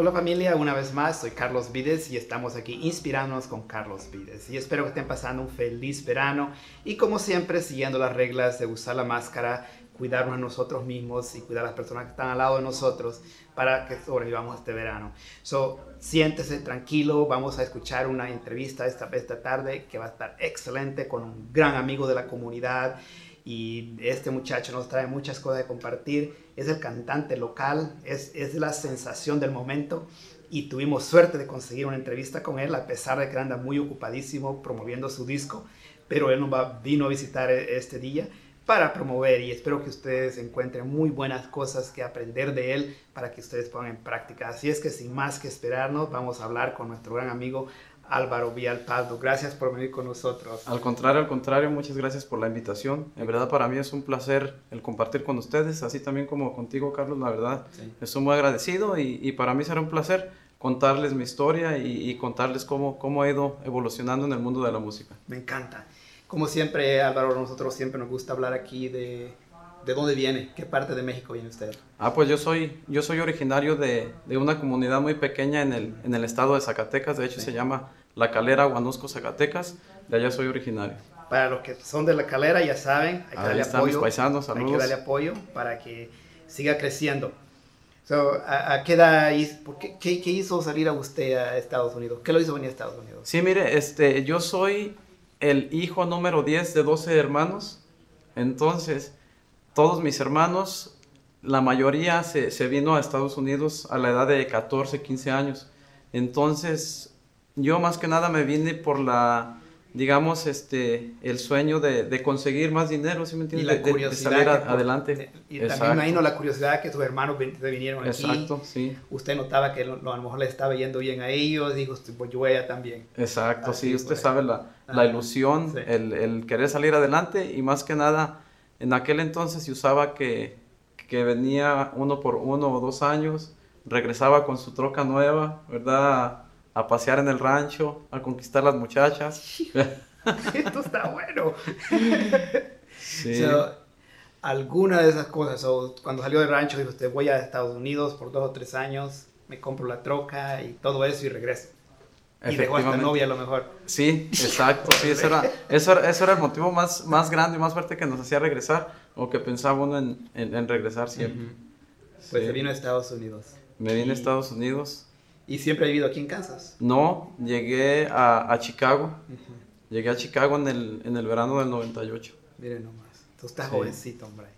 Hola familia, una vez más soy Carlos Vides y estamos aquí inspirándonos con Carlos Vides y espero que estén pasando un feliz verano y como siempre siguiendo las reglas de usar la máscara, cuidarnos a nosotros mismos y cuidar a las personas que están al lado de nosotros para que sobrevivamos este verano. So, siéntese tranquilo, vamos a escuchar una entrevista esta, esta tarde que va a estar excelente con un gran amigo de la comunidad y este muchacho nos trae muchas cosas de compartir. Es el cantante local, es, es la sensación del momento y tuvimos suerte de conseguir una entrevista con él a pesar de que anda muy ocupadísimo promoviendo su disco, pero él nos va, vino a visitar e, este día para promover y espero que ustedes encuentren muy buenas cosas que aprender de él para que ustedes pongan en práctica. Así es que sin más que esperarnos, vamos a hablar con nuestro gran amigo Álvaro Villalpado. Gracias por venir con nosotros. Al contrario, al contrario, muchas gracias por la invitación. En verdad para mí es un placer el compartir con ustedes, así también como contigo, Carlos, la verdad. Estoy muy agradecido y, para mí será un placer contarles mi historia y, contarles cómo, cómo he ido evolucionando en el mundo de la música. Me encanta. Como siempre, Álvaro, nosotros siempre nos gusta hablar aquí de, de dónde viene, qué parte de México viene usted. Ah, pues yo soy, yo soy originario de, de una comunidad muy pequeña en el, en el estado de Zacatecas, de hecho se llama la Calera, Guanusco, Zacatecas. De allá soy originario. Para los que son de La Calera, ya saben, hay que darle apoyo. paisanos, saludos. Hay que darle apoyo para que siga creciendo. ¿a, qué edad, qué, qué, hizo salir a usted a Estados Unidos? ¿Qué lo hizo venir a Estados Unidos? Sí, mire, este, yo soy el hijo número 10 de 12 hermanos. Entonces, todos mis hermanos, la mayoría se, se vino a Estados Unidos a la edad de 14, 15 años. Entonces, yo más que nada me vine por la, digamos, este, el sueño de, de conseguir más dinero, ¿sí me entiendes? Y la curiosidad. De, salir adelante. Y también imagino la curiosidad que tus hermanos se vinieron aquí. Exacto, sí. Usted notaba que a lo mejor le estaba yendo bien a ellos, dijo, pues yo ella también. Exacto, sí, usted sabe la, la ilusión, el, el, querer salir adelante y más que nada, en aquel entonces se usaba que, que venía uno por uno o dos años, regresaba con su troca nueva, ¿verdad? A pasear en el rancho, a conquistar las muchachas. Esto está bueno. Sí. alguna de esas cosas, o cuando salió del rancho dijo usted voy a Estados Unidos por dos o tres años, me compro la troca y todo eso y regreso. Y dejó a esta novia a lo mejor. Sí, exacto. Sí, eso era, eso, eso era el motivo más, más grande y más fuerte que nos hacía regresar, o que pensaba uno en, en, regresar siempre. Pues se vino a Estados Unidos. Me vine a Estados Unidos. ¿Y siempre he vivido aquí en Kansas? No, llegué a, a Chicago. Llegué a Chicago en el, en el verano del 98. Mire nomás, tú estás jovencito, hombre.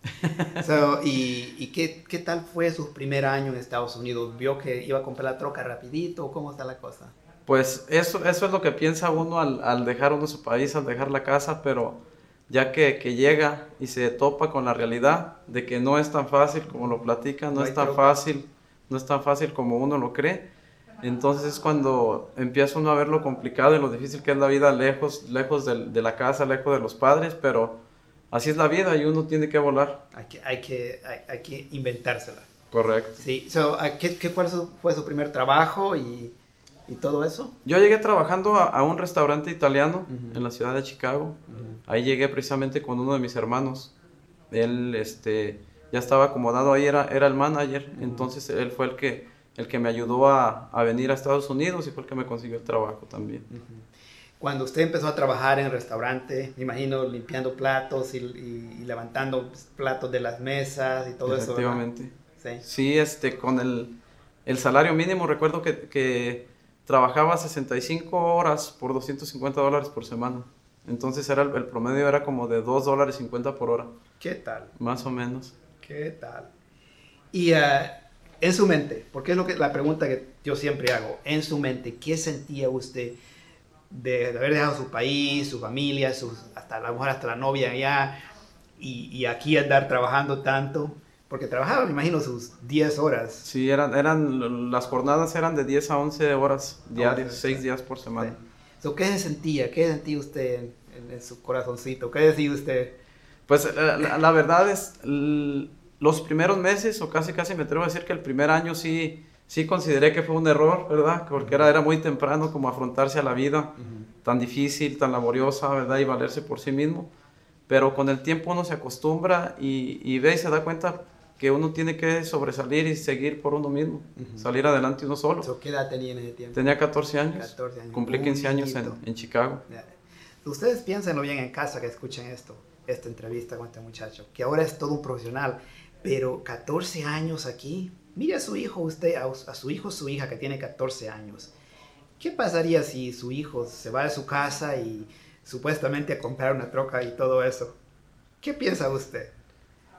¿Y, y qué, qué, tal fue su primer año en Estados Unidos? ¿Vio que iba a comprar la troca rapidito cómo está la cosa? Pues eso, eso es lo que piensa uno al, al dejar uno su país, al dejar la casa, pero ya que, que, llega y se topa con la realidad de que no es tan fácil como lo platica, no, no es tan fácil, no es tan fácil como uno lo cree entonces es cuando empieza uno a ver lo complicado y lo difícil que es la vida lejos, lejos de, de la casa, lejos de los padres, pero así es la vida y uno tiene que volar. Hay que, hay que, hay, que inventársela. Correcto. Sí, ¿qué, qué fue, su, fue, su, primer trabajo y, y, todo eso? Yo llegué trabajando a, un restaurante italiano en la ciudad de Chicago. Ahí llegué precisamente con uno de mis hermanos. Él este, ya estaba acomodado ahí, era, era el manager, entonces él fue el que el que me ayudó a, a, venir a Estados Unidos y fue el que me consiguió el trabajo también. Cuando usted empezó a trabajar en el restaurante, me imagino limpiando platos y, y, levantando platos de las mesas y todo eso. Efectivamente. Sí. sí, este, con el, el salario mínimo, recuerdo que, que, trabajaba 65 horas por 250 dólares por semana. Entonces era el, promedio era como de 2 dólares 50 por hora. ¿Qué tal? Más o menos. ¿Qué tal? Y uh, en su mente, porque es lo que, la pregunta que yo siempre hago, en su mente, ¿qué sentía usted de, haber dejado su país, su familia, sus, hasta a lo mejor hasta la novia allá, y, y, aquí andar trabajando tanto? Porque trabajaba, me imagino, sus 10 horas. Sí, eran, eran, las jornadas eran de 10 a 11 horas diarias, 6 días por semana. ¿Qué se sentía? ¿Qué sentía usted en, su corazoncito? ¿Qué decía usted? Pues la, la verdad es los primeros meses, o casi casi me atrevo a decir que el primer año sí, sí consideré que fue un error, ¿verdad? Porque era, era muy temprano como afrontarse a la vida tan difícil, tan laboriosa, ¿verdad? Y valerse por sí mismo. Pero con el tiempo uno se acostumbra y, y ve y se da cuenta que uno tiene que sobresalir y seguir por uno mismo, salir adelante uno solo. ¿Qué edad tenía en ese tiempo? Tenía 14 años. Cumplí 15 años en, en, Chicago. Ustedes piénsenlo bien en casa que escuchen esto, esta entrevista con este muchacho, que ahora es todo un profesional, pero 14 años aquí. Mire a su hijo, usted, a, su hijo, su hija que tiene 14 años. ¿Qué pasaría si su hijo se va de su casa y supuestamente a comprar una troca y todo eso? ¿Qué piensa usted?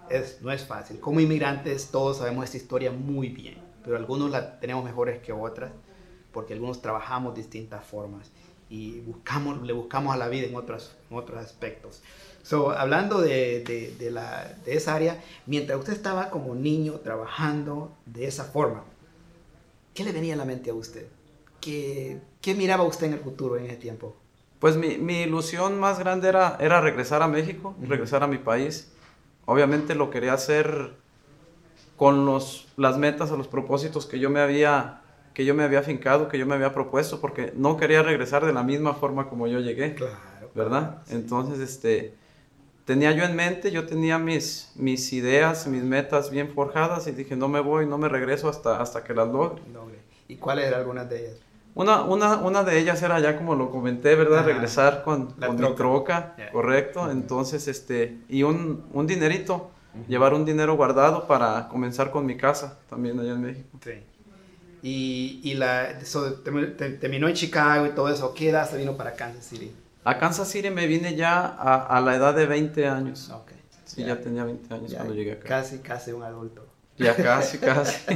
Es, no es fácil. Como inmigrantes todos sabemos esta historia muy bien, pero algunos la tenemos mejores que otras porque algunos trabajamos distintas formas y buscamos, le buscamos a la vida en otros, otros aspectos. So, hablando de, de, la, de, esa área, mientras usted estaba como niño trabajando de esa forma, ¿qué le venía a la mente a usted? ¿Qué, qué miraba usted en el futuro en ese tiempo? Pues mi, mi ilusión más grande era, era regresar a México, regresar a mi país. Obviamente lo quería hacer con los, las metas o los propósitos que yo me había que yo me había fincado, que yo me había propuesto, porque no quería regresar de la misma forma como yo llegué, claro, ¿verdad? Entonces, este, tenía yo en mente, yo tenía mis, mis ideas, mis metas bien forjadas y dije, no me voy, no me regreso hasta, hasta que las logre. ¿Y cuáles eran algunas de ellas? Una, una, una de ellas era ya como lo comenté, ¿verdad? Regresar con, con mi troca, correcto. Entonces, este, y un, un dinerito, llevar un dinero guardado para comenzar con mi casa también allá en México. Sí. Y, y la, terminó en Chicago y todo eso. ¿Qué edad se vino para Kansas City? A Kansas City me vine ya a, a la edad de 20 años. Okay. Sí, ya, tenía 20 años cuando llegué acá. Casi, casi un adulto. Ya casi, casi.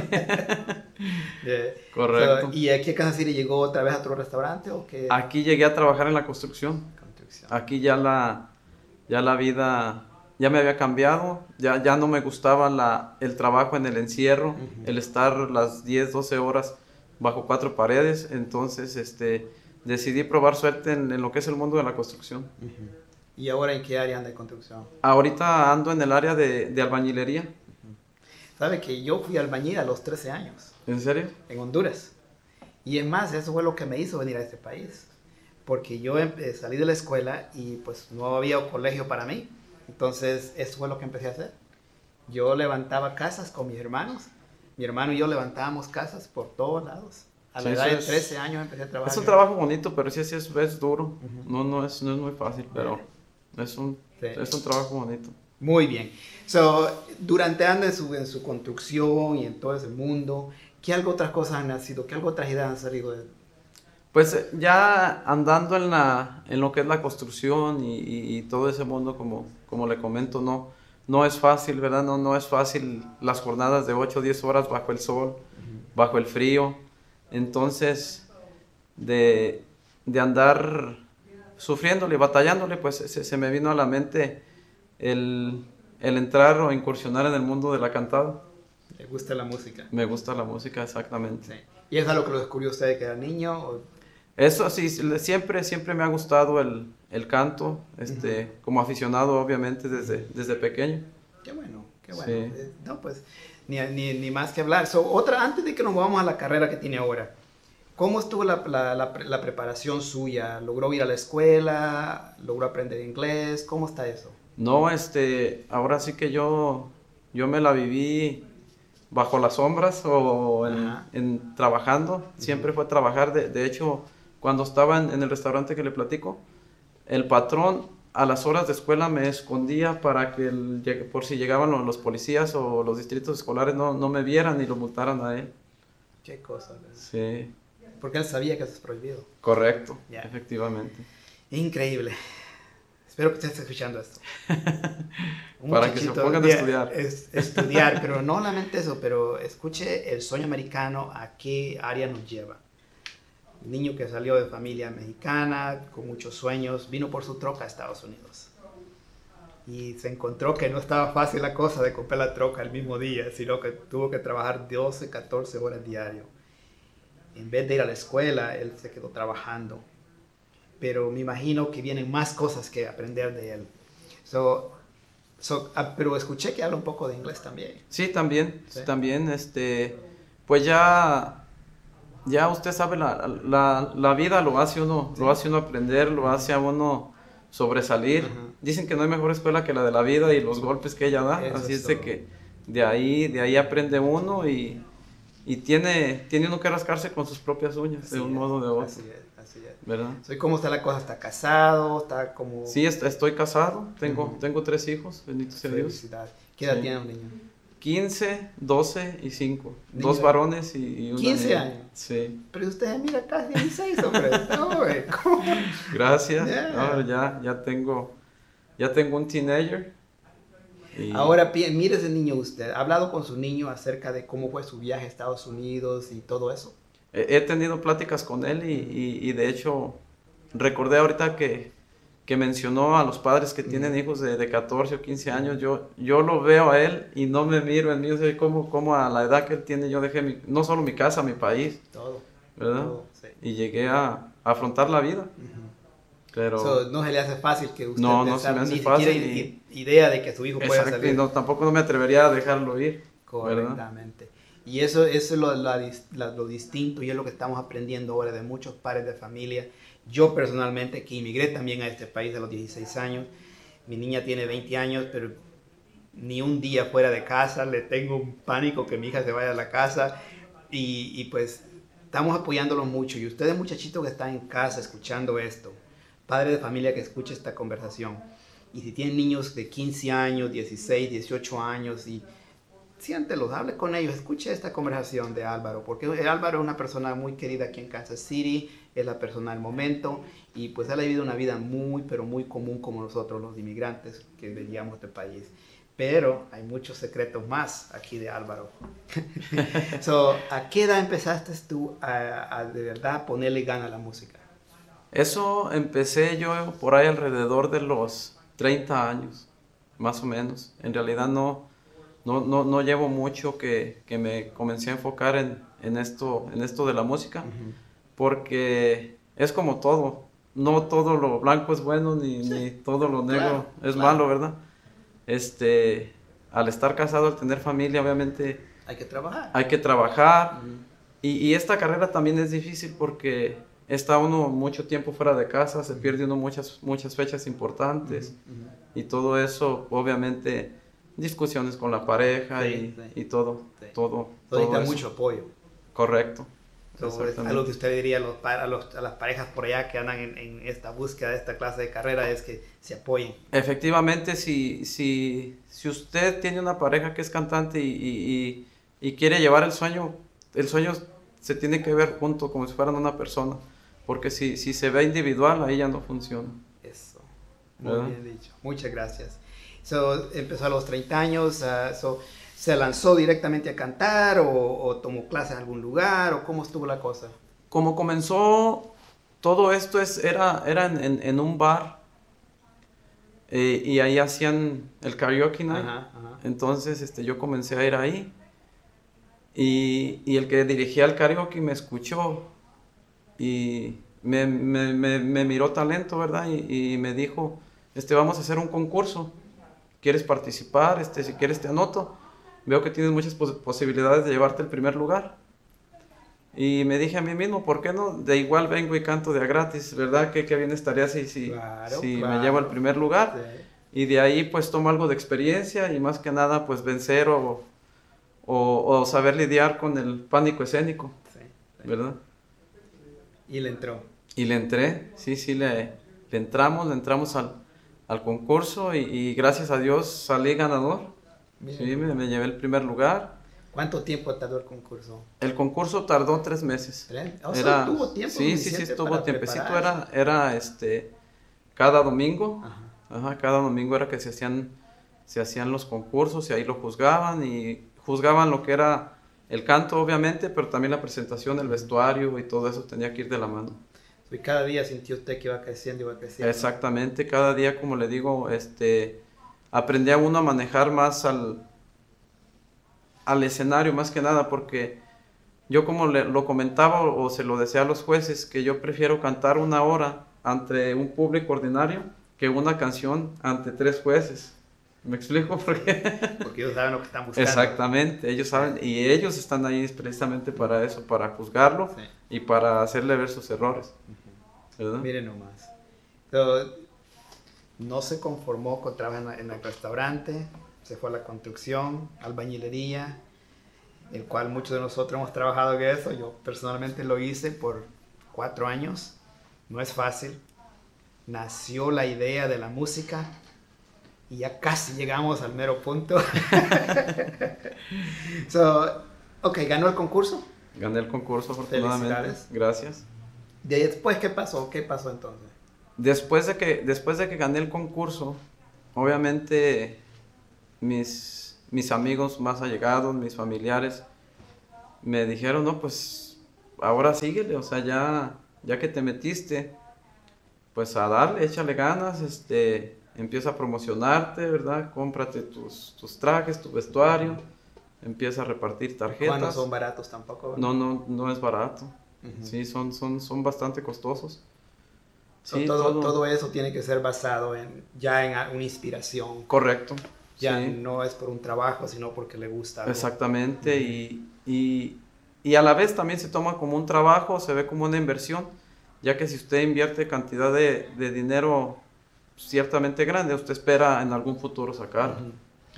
Correcto. ¿Y aquí a Kansas City llegó otra vez a otro restaurante o qué? Aquí llegué a trabajar en la construcción. construcción. Aquí ya la, ya la vida ya me había cambiado, ya, ya no me gustaba la, el trabajo en el encierro, el estar las 10, 12 horas bajo cuatro paredes, entonces este, decidí probar suerte en, lo que es el mundo de la construcción. ¿Y ahora en qué área anda de construcción? Ahorita ando en el área de, de albañilería. ¿Sabe que yo fui albañil a los 13 años? ¿En serio? En Honduras. Y es más, eso fue lo que me hizo venir a este país. Porque yo salí de la escuela y pues no había colegio para mí. Entonces, eso fue lo que empecé a hacer. Yo levantaba casas con mis hermanos. Mi hermano y yo levantábamos casas por todos lados. A la edad de 13 años empecé a trabajar. Es un trabajo bonito, pero sí, sí es, es duro. no, no, es, no es muy fácil, pero es un, es un trabajo bonito. Muy bien. So, durante ando en su, en su construcción y en todo ese mundo, ¿qué algo otras cosas han nacido? ¿Qué algo otras ideas han salido de pues eh, ya andando en, la, en lo que es la construcción y, y, todo ese mundo, como, como le comento, no, no es fácil, ¿verdad? No, no es fácil las jornadas de 8 o 10 horas bajo el sol, bajo el frío. Entonces, de, de andar sufriéndole, batallándole, pues se, se, me vino a la mente el, el entrar o incursionar en el mundo de la cantada. ¿Me gusta la música? Me gusta la música, exactamente. Sí. ¿Y es algo que lo descubrió usted que era niño? O eso sí, siempre, siempre me ha gustado el, el canto, este, como aficionado obviamente desde, desde pequeño. Qué bueno, qué bueno. Eh, no, pues ni, ni, ni, más que hablar. otra, antes de que nos vamos a la carrera que tiene ahora, ¿cómo estuvo la, la, la, preparación suya? ¿Logró ir a la escuela? ¿Logró aprender inglés? ¿Cómo está eso? No, este, ahora sí que yo, yo me la viví bajo las sombras o en, en trabajando. Siempre fue trabajar. De, de hecho, cuando estaba en, el restaurante que le platico, el patrón a las horas de escuela me escondía para que por si llegaban los, policías o los distritos escolares no, no, me vieran y lo multaran a él. Qué cosa. Sí. Porque él sabía que eso es prohibido. Correcto, efectivamente. Increíble. Espero que usted esté escuchando esto. para que se pongan a estudiar. estudiar, pero no solamente eso, pero escuche el sueño americano a qué área nos lleva niño que salió de familia mexicana, con muchos sueños, vino por su troca a Estados Unidos. Y se encontró que no estaba fácil la cosa de comprar la troca el mismo día, sino que tuvo que trabajar 12, 14 horas diario. En vez de ir a la escuela, él se quedó trabajando. Pero me imagino que vienen más cosas que aprender de él. So, ah, pero escuché que habla un poco de inglés también. Sí, también, también, este, pues ya ya usted sabe, la, la, la, vida lo hace uno, lo hace uno aprender, lo hace a uno sobresalir. Dicen que no hay mejor escuela que la de la vida y los golpes que ella da, así es de que de ahí, de ahí aprende uno y, y tiene, tiene uno que rascarse con sus propias uñas, de un modo o de otro. Así es, así es. ¿Verdad? Soy ¿Cómo está la cosa? ¿Está casado? ¿Está como...? Sí, estoy casado, tengo, tengo tres hijos, bendito sea Dios. ¿Qué edad tiene un niño? 15, 12 y 5. Dos varones y, y una 15 niña. años. Sí. Pero usted mira casi 16, hombre. No, güey, ¿cómo? Gracias. Yeah. Ahora ya, ya tengo, ya tengo un teenager. y- Ahora, mire ese niño usted. ¿Ha hablado con su niño acerca de cómo fue su viaje a Estados Unidos y todo eso? He he tenido pláticas con él y, y- y de hecho recordé ahorita que, que mencionó a los padres que tienen hijos de, de 14 o 15 años. Yo, yo lo veo a él y no me miro en mí. O sea, como, como a la edad que él tiene yo dejé mi- no solo mi casa, mi país, Todo. ¿verdad? todo, sí. Y llegué a, a afrontar la vida. Pero... So, no se le hace fácil que usted No, no se me hace ni siquiera fácil i- idea de que su hijo pueda y salir. no, tampoco no me atrevería a dejarlo ir. ¿verdad? Correctamente. Y eso, eso es lo, la dis- la- lo distinto y es lo que estamos aprendiendo ahora de muchos padres de familia. Yo personalmente, que inmigré también a este país a los 16 años, mi niña tiene 20 años, pero ni un día fuera de casa, le tengo un pánico que mi hija se vaya a la casa. Y, pues estamos apoyándolo mucho. Y ustedes muchachitos que están en casa escuchando esto, padres de familia que escuche esta conversación, y si tienen niños de 15 años, 16, 18 años y siéntelos, hable con ellos, escuche esta conversación de Álvaro, porque Álvaro es una persona muy querida aquí en Kansas City, es la persona del momento y pues él ha vivido una vida muy, pero muy común como nosotros los inmigrantes que veníamos de este país. Pero hay muchos secretos más aquí de Álvaro. so, ¿A qué edad empezaste tú a, a de verdad ponerle gana a la música? Eso empecé yo por ahí alrededor de los 30 años, más o menos. En realidad no, no, no, no llevo mucho que, que me comencé a enfocar en, en, esto, en esto de la música, porque es como todo. No todo lo blanco es bueno, ni, ni todo lo negro claro, es claro. malo, ¿verdad? Este, al estar casado, al tener familia, obviamente Hay que trabajar. hay que trabajar. Ujú. Y, y esta carrera también es difícil porque está uno mucho tiempo fuera de casa, se pierde uno muchas, muchas fechas importantes Ujú. y todo eso, obviamente, discusiones con la pareja Sí, y, sí. y todo, Sí. todo, todo eso. mucho apoyo. Correcto. So, Exactamente. algo que usted diría a, los, a, los- a las parejas por allá que andan en, en esta búsqueda de esta clase de carrera es que se apoyen. Efectivamente, si, si, si usted tiene una pareja que es cantante y, y- y- quiere llevar el sueño, el sueño se tiene que ver junto como si fueran una persona, porque si, si se ve individual, ahí ya no funciona. Eso. Muy ¿Verdad? bien dicho. Muchas gracias. So, empezó a los 30 años. ah, so, ¿Se lanzó directamente a cantar o, o tomó clases en algún lugar o cómo estuvo la cosa? Como comenzó todo esto es, era, era en, en- en un bar eh, y ahí hacían el karaoke night. Ajá, ajá. Entonces este, yo comencé a ir ahí y, y el que dirigía el karaoke me escuchó y me, me- me- me miró talento, ¿verdad? Y, y me dijo, este, vamos a hacer un concurso, ¿quieres participar? Este, si quieres te anoto, veo que tienes muchas pos- posibilidades de llevarte el primer lugar. Y me dije a mí mismo, ¿por qué no? De igual vengo y canto de a gratis, ¿verdad? Qué, qué bien estaría si, si, Claro, si claro. me llevo el primer lugar. Sí. Y de ahí pues tomo algo de experiencia y más que nada pues vencer o, o, o saber lidiar con el pánico escénico, Sí, sí. ¿verdad? Y le entró. Y le entré, sí, sí, le, le entramos, le entramos al, al concurso y, y gracias a Dios salí ganador. Bien. Sí, me, me llevé el primer lugar. ¿Cuánto tiempo tardó el concurso? El concurso tardó tres meses. ¿Tres? O sea, Era, tuvo tiempo sí, sí, sí, estuvo tiempecito. Era, era este, cada domingo. Ajá. Ajá, cada domingo era que se hacían, se hacían los concursos y ahí lo juzgaban y juzgaban lo que era el canto obviamente, pero también la presentación, el vestuario y todo eso tenía que ir de la mano. Y cada día sintió usted que iba creciendo, iba creciendo. Exactamente, cada día como le digo, este, aprendía uno a manejar más al, al escenario más que nada porque yo como le- lo comentaba o, o se lo decía a los jueces que yo prefiero cantar una hora ante un público ordinario que una canción ante tres jueces. ¿Me explico? Porque Porque ellos saben lo que están buscando. exactamente, ellos saben y ellos están ahí precisamente para eso, para juzgarlo Sí. y para hacerle ver sus errores. ¿verdad? Miren nomás. So, no se conformó con trabajar en, en el restaurante, se fue a la construcción, albañilería, el cual muchos de nosotros hemos trabajado en eso. Yo personalmente lo hice por cuatro años. No es fácil. Nació la idea de la música y ya casi llegamos al mero punto. so, ok, ¿ganó el concurso? Gané el concurso, afortunadamente. Gracias. ¿De después qué pasó? ¿Qué pasó entonces? Después de que, después de que gané el concurso, obviamente mis, mis amigos más allegados, mis familiares, me dijeron, no, pues ahora síguele, o sea, ya, ya que te metiste, pues a darle, échale ganas, este, empieza a promocionarte, ¿verdad? Cómprate tus, tus trajes, tu vestuario, empieza a repartir tarjetas. No son baratos tampoco. No, no, no es barato. Sí, son, son, son bastante costosos. Sí, todo, todo, eso tiene que ser basado en ya en una inspiración. Correcto. Ya no es por un trabajo, sino porque le gusta. Exactamente, y, y, y, a la vez también se toma como un trabajo, se ve como una inversión, ya que si usted invierte cantidad de, de dinero ciertamente grande, usted espera en algún futuro sacar,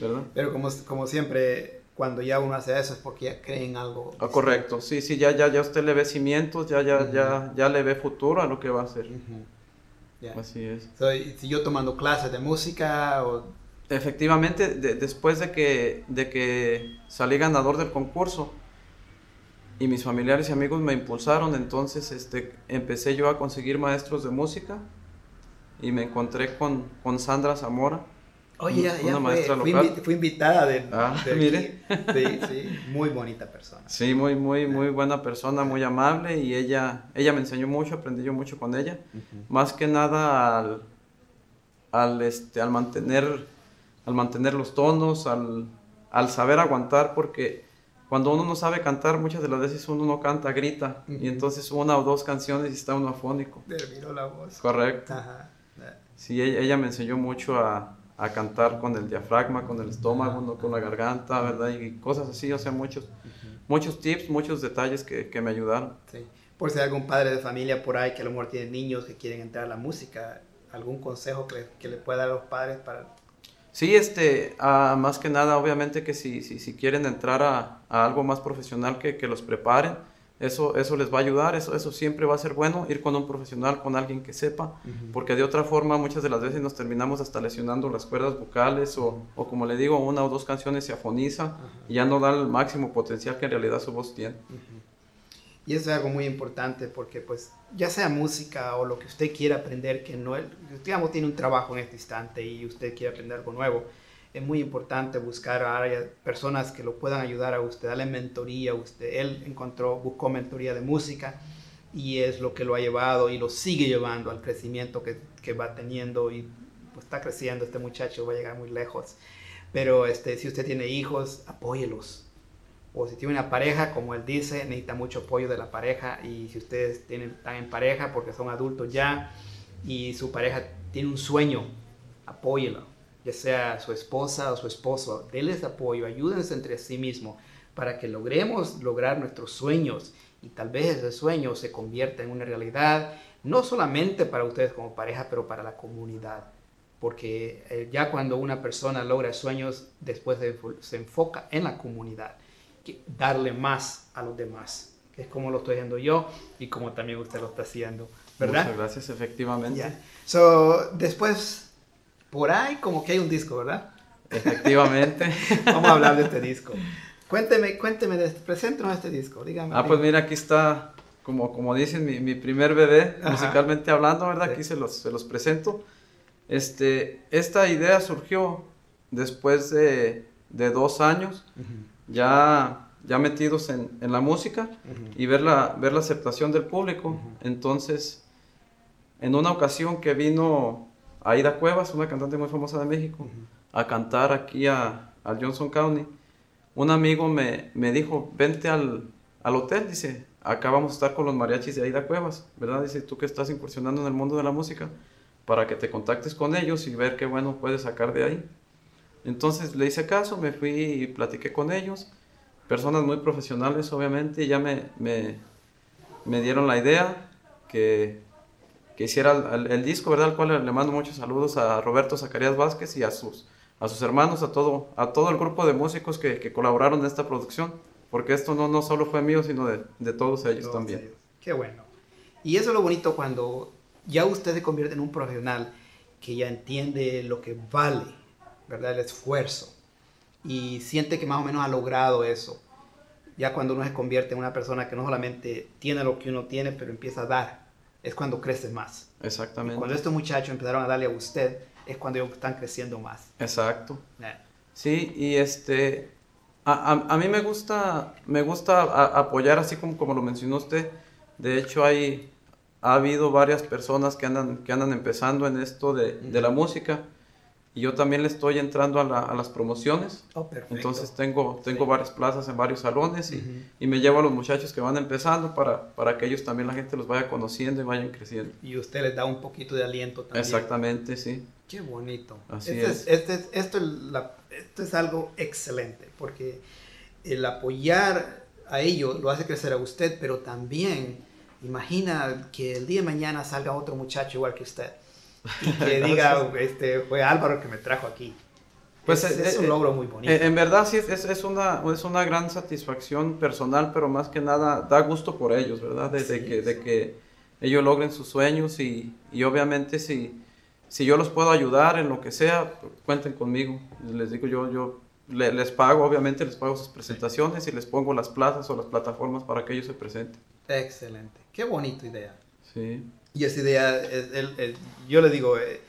¿verdad? Pero como, como siempre, cuando ya uno hace eso es porque ya cree en algo. Ah, correcto, sí, sí, ya, ya, ya usted le ve cimientos, ya, ya, ya, ya le ve futuro a lo que va a hacer. Así es. si yo tomando clases de música o... Efectivamente, después de que, de que salí ganador del concurso y mis familiares y amigos me impulsaron, entonces este, empecé yo a conseguir maestros de música y me encontré con, con Sandra Zamora Oye, ya, ya fue, invitada de, ah, mire. Sí, sí, muy bonita persona. Sí, muy, muy, muy buena persona, muy amable y ella, ella me enseñó mucho, aprendí yo mucho con ella. Más que nada al, al, este, al, mantener, al mantener los tonos, al, al saber aguantar, porque cuando uno no sabe cantar, muchas de las veces uno no canta, grita, y entonces una o dos canciones y está uno afónico. Terminó la voz. Correcto. Ajá. Sí, ella me enseñó mucho a a cantar con el diafragma, con el estómago, no con la garganta, ¿verdad? Y cosas así, o sea, muchos, muchos tips, muchos detalles que, que, me ayudaron. Sí. Por si hay algún padre de familia por ahí que a lo mejor tiene niños que quieren entrar a la música, ¿algún consejo que, que le pueda dar a los padres para...? Sí, este, uh, más que nada, obviamente que si, si, si quieren entrar a, a, algo más profesional, que, que los preparen eso, eso les va a ayudar, eso, eso siempre va a ser bueno, ir con un profesional, con alguien que sepa, porque de otra forma muchas de las veces nos terminamos hasta lesionando las cuerdas vocales o, o como le digo, una o dos canciones se afoniza y ya no da el máximo potencial que en realidad su voz tiene. Y eso es algo muy importante porque pues ya sea música o lo que usted quiera aprender, que no, digamos, tiene un trabajo en este instante y usted quiere aprender algo nuevo, es muy importante buscar a personas que lo puedan ayudar a usted, darle mentoría a usted. Él encontró, buscó mentoría de música y es lo que lo ha llevado y lo sigue llevando al crecimiento que, que va teniendo y pues, está creciendo este muchacho, va a llegar muy lejos. Pero este, si usted tiene hijos, apóyelos. O si tiene una pareja, como él dice, necesita mucho apoyo de la pareja. Y si ustedes tienen, están en pareja porque son adultos ya y su pareja tiene un sueño, apóyelo ya sea su esposa o su esposo, denles apoyo, ayúdense entre sí mismos para que logremos lograr nuestros sueños y tal vez ese sueño se convierta en una realidad, no solamente para ustedes como pareja, pero para la comunidad. Porque eh, ya cuando una persona logra sueños, después se enfoca en la comunidad, que darle más a los demás, es como lo estoy haciendo yo y como también usted lo está haciendo, ¿verdad? Muchas gracias, efectivamente. So, después por ahí como que hay un disco, ¿verdad? Efectivamente. Vamos a hablar de este disco. Cuénteme, cuénteme, este, preséntanos este disco, dígame. Ah, pues mira, aquí está, como, como dicen, mi, mi primer bebé, musicalmente hablando, ¿verdad? Aquí se los, se los presento. Este, esta idea surgió después de, de dos años, ya, ya metidos en, en la música y ver la, ver la aceptación del público. Entonces, en una ocasión que vino Aida Cuevas, una cantante muy famosa de México, a cantar aquí a, al Johnson County. Un amigo me, me dijo, vente al, al, hotel, dice, acá vamos a estar con los mariachis de Aida Cuevas, ¿verdad? Dice, tú que estás incursionando en el mundo de la música, para que te contactes con ellos y ver qué bueno puedes sacar de ahí. Entonces le hice caso, me fui y platiqué con ellos, personas muy profesionales obviamente, y ya me, me, me dieron la idea que que hiciera el, disco, ¿verdad? Al cual le mando muchos saludos a Roberto Zacarías Vázquez y a sus a sus hermanos, a todo, a todo el grupo de músicos que, que colaboraron en esta producción, porque esto no, no solo fue mío, sino de, de todos ellos también. Qué bueno. Y eso es lo bonito cuando ya usted se convierte en un profesional que ya entiende lo que vale, ¿verdad? El esfuerzo. Y siente que más o menos ha logrado eso. Ya cuando uno se convierte en una persona que no solamente tiene lo que uno tiene, pero empieza a dar, es cuando crece más. Exactamente. cuando estos muchachos empezaron a darle a usted, es cuando ellos están creciendo más. Exacto. Sí, y este, a, a, mí me gusta, me gusta apoyar así como, como lo mencionó usted. De hecho, hay, ha habido varias personas que andan, que andan empezando en esto de, de la música y yo también le estoy entrando a, a las promociones. Oh, Entonces tengo, tengo varias plazas en varios salones y, y, me llevo a los muchachos que van empezando para, para que ellos también la gente los vaya conociendo y vayan creciendo. Y usted les da un poquito de aliento también. Exactamente, sí. Qué bonito. Así este es. Este es, esto, es la, esto es algo excelente porque el apoyar a ellos lo hace crecer a usted, pero también imagina que el día de mañana salga otro muchacho igual que usted y que diga, este, fue Álvaro que me trajo aquí. Pues es, es, un eh, logro muy bonito. En verdad sí, es, es, una, es una gran satisfacción personal, pero más que nada da gusto por ellos, ¿verdad? Desde que, de que ellos logren sus sueños y, y obviamente si, si yo los puedo ayudar en lo que sea, cuenten conmigo. Les digo, yo, yo les pago, obviamente les pago sus presentaciones y les pongo las plazas o las plataformas para que ellos se presenten. Excelente, qué bonita idea. Sí. Y esa idea, yo le digo, eh,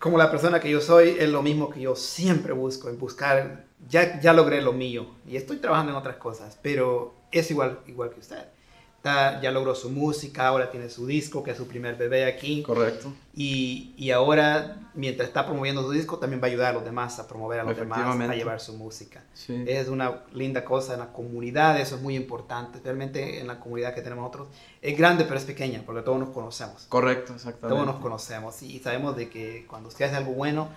como la persona que yo soy, es lo mismo que yo siempre busco, en buscar, ya, ya logré lo mío y estoy trabajando en otras cosas, pero es igual, igual que usted ya logró su música, ahora tiene su disco, que es su primer bebé aquí. Correcto. Y, y, ahora, mientras está promoviendo su disco, también va a ayudar a los demás a promover a los demás, a llevar su música. Sí. Es una linda cosa en la comunidad, eso es muy importante, realmente en la comunidad que tenemos nosotros. Es grande, pero es pequeña, porque todos nos conocemos. Correcto, exactamente. Todos nos conocemos y sabemos de que cuando usted hace algo bueno,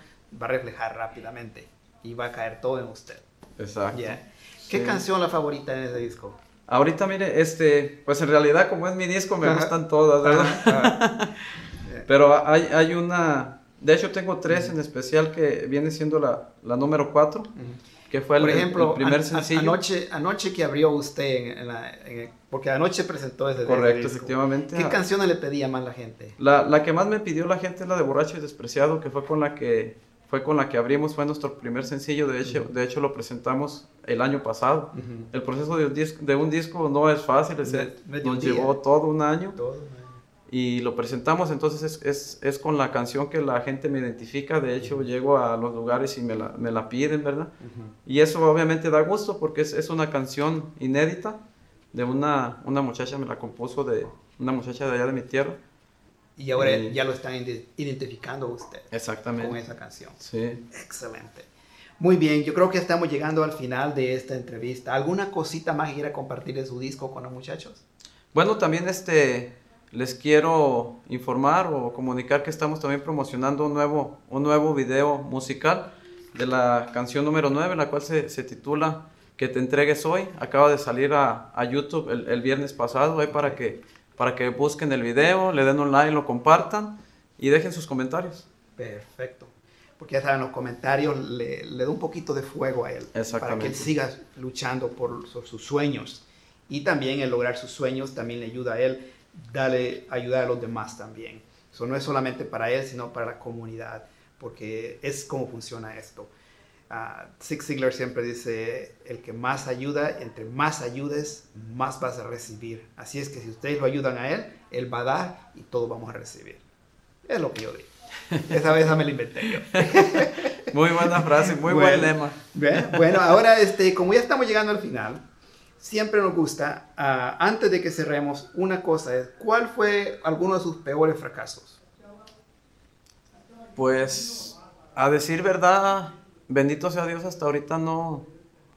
va a reflejar rápidamente y va a caer todo en usted. Exacto. ¿Qué canción la favorita en ese disco? Ahorita, mire, este, pues en realidad como es mi disco me gustan todas, ¿verdad? Pero hay, hay una, de hecho tengo tres en especial que viene siendo la, la número cuatro, que fue el, Por ejemplo, primer sencillo. Anoche, anoche que abrió usted, en, la, porque anoche presentó ese Correcto, efectivamente. ¿Qué canciones le pedía más la gente? La, la que más me pidió la gente es la de Borracho y Despreciado, que fue con la que fue con la que abrimos, fue nuestro primer sencillo, de hecho, de hecho lo presentamos el año pasado. El proceso de un, disco, de un disco no es fácil, nos llevó todo un año. Y lo presentamos, entonces es, es, es, con la canción que la gente me identifica, de hecho llego a los lugares y me la, me la piden, ¿verdad? Y eso obviamente da gusto porque es, es una canción inédita de una, una muchacha, me la compuso de una muchacha de allá de mi tierra y ahora ya lo están identificando usted. Exactamente. Con esa canción. Sí. Excelente. Muy bien, yo creo que estamos llegando al final de esta entrevista. ¿Alguna cosita más que quiera compartir de su disco con los muchachos? Bueno, también este, les quiero informar o comunicar que estamos también promocionando un nuevo, un nuevo video musical de la canción número 9, la cual se, se titula Que te entregues hoy. Acaba de salir a, a YouTube el, el, viernes pasado, ahí para que para que busquen el video, le den un like, lo compartan y dejen sus comentarios. Perfecto. Porque ya saben, los comentarios le, le da un poquito de fuego a él. Para que él siga luchando por, sus sueños. Y también el lograr sus sueños también le ayuda a él, darle, ayudar a los demás también. Eso no es solamente para él, sino para la comunidad. Porque es como funciona esto. Uh, Zig Ziglar siempre dice, el que más ayuda, entre más ayudes, más vas a recibir. Así es que si ustedes lo ayudan a él, él va a dar y todos vamos a recibir. Es lo que yo digo. Esa vez me la inventé yo. muy buena frase, muy buen lema. Bueno, ahora este, como ya estamos llegando al final, siempre nos gusta, uh, antes de que cerremos, una cosa es, ¿cuál fue alguno de sus peores fracasos? Pues, a decir verdad, bendito sea Dios, hasta ahorita no,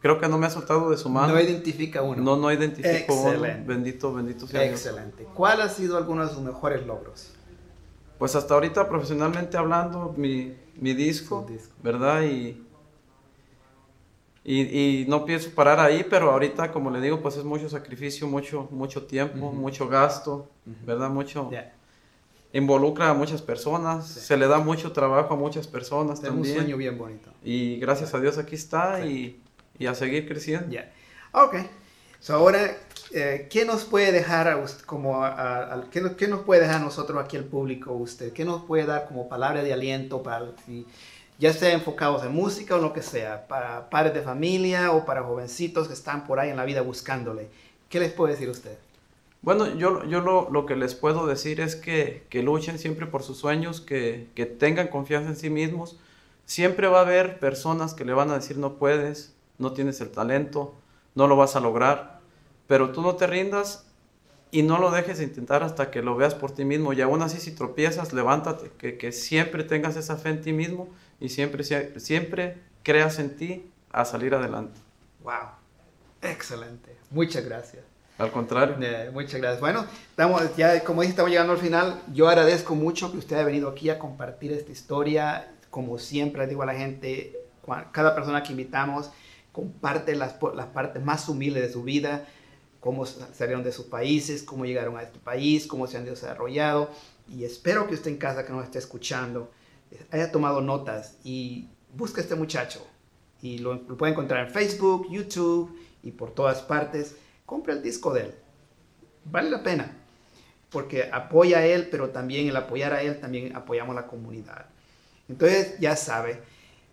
creo que no me ha soltado de su mano. No identifica uno. No, no identifico uno. Bendito, bendito sea Dios. Excelente. ¿Cuál ha sido alguno de sus mejores logros? Pues hasta ahorita, profesionalmente hablando, mi, mi disco, ¿verdad? Y, y, no pienso parar ahí, pero ahorita, como le digo, pues es mucho sacrificio, mucho, mucho tiempo, mucho gasto, ¿verdad? Mucho... involucra a muchas personas, se le da mucho trabajo a muchas personas un también. sueño bien bonito. Y gracias a Dios aquí está y, y a seguir creciendo. Ya. Ok. So ahora, eh, ¿qué nos puede dejar a usted, como a- a- a- ¿qué, qué nos puede dejar a nosotros aquí al público usted? ¿Qué nos puede dar como palabra de aliento para si- ya sea enfocados en música o lo que sea, para padres de familia o para jovencitos que están por ahí en la vida buscándole? ¿Qué les puede decir usted? Bueno, yo, yo lo, lo que les puedo decir es que, que luchen siempre por sus sueños, que, que tengan confianza en sí mismos. Siempre va a haber personas que le van a decir no puedes, no tienes el talento, no lo vas a lograr, pero tú no te rindas y no lo dejes de intentar hasta que lo veas por ti mismo. Y aún así si tropiezas, levántate, que, que siempre tengas esa fe en ti mismo y siempre, sie- siempre creas en ti a salir adelante. ¡Wow! Excelente. Muchas gracias. Al contrario. Eh, muchas gracias. Bueno, estamos, ya como dije, estamos llegando al final. Yo agradezco mucho que usted haya venido aquí a compartir esta historia. Como siempre digo a la gente, cada persona que invitamos comparte las, las partes más humildes de su vida, cómo sa- salieron de sus países, cómo llegaron a este país, cómo se han desarrollado. Y espero que usted en casa que nos esté escuchando eh, haya tomado notas y busque a este muchacho. Y lo, lo puede encontrar en Facebook, YouTube y por todas partes. Compre el disco de él. Vale la pena. Porque apoya a él, pero también el apoyar a él, también apoyamos a la comunidad. Entonces, ya sabe,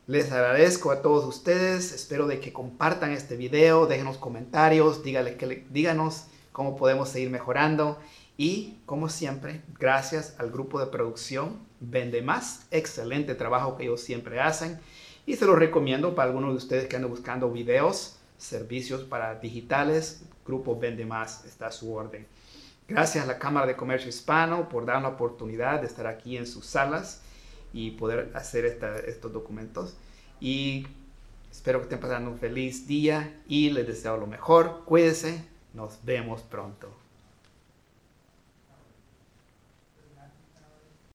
les agradezco a todos ustedes. Espero de que compartan este video, déjenos comentarios, díganos cómo podemos seguir mejorando. Y, como siempre, gracias al grupo de producción Vende Más. Excelente trabajo que ellos siempre hacen. Y se los recomiendo para algunos de ustedes que andan buscando videos, servicios para digitales. Grupo Vende Más está a su orden. Gracias a la Cámara de Comercio Hispano por dar la oportunidad de estar aquí en sus salas y poder hacer esta- estos documentos. Y espero que estén pasando un feliz día y les deseo lo mejor. Cuídense. Nos vemos pronto.